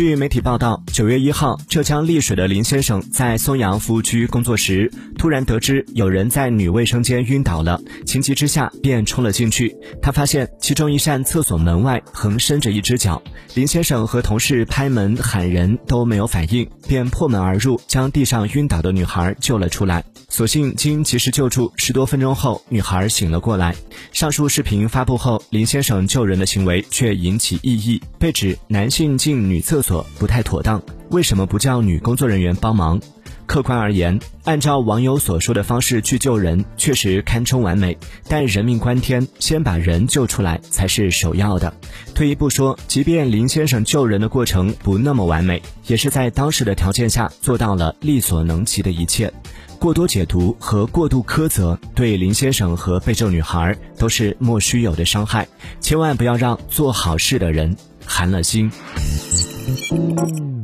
据媒体报道，九月一号，浙江丽水的林先生在松阳服务区工作时，突然得知有人在女卫生间晕倒了，情急之下便冲了进去。他发现其中一扇厕所门外横伸着一只脚，林先生和同事拍门喊人都没有反应，便破门而入，将地上晕倒的女孩救了出来。所幸经及时救助，十多分钟后，女孩醒了过来。上述视频发布后，林先生救人的行为却引起异议，被指男性进女厕所不太妥当，为什么不叫女工作人员帮忙？客观而言，按照网友所说的方式去救人，确实堪称完美。但人命关天，先把人救出来才是首要的。退一步说，即便林先生救人的过程不那么完美，也是在当时的条件下做到了力所能及的一切。过多解读和过度苛责，对林先生和被救女孩都是莫须有的伤害。千万不要让做好事的人寒了心。うん。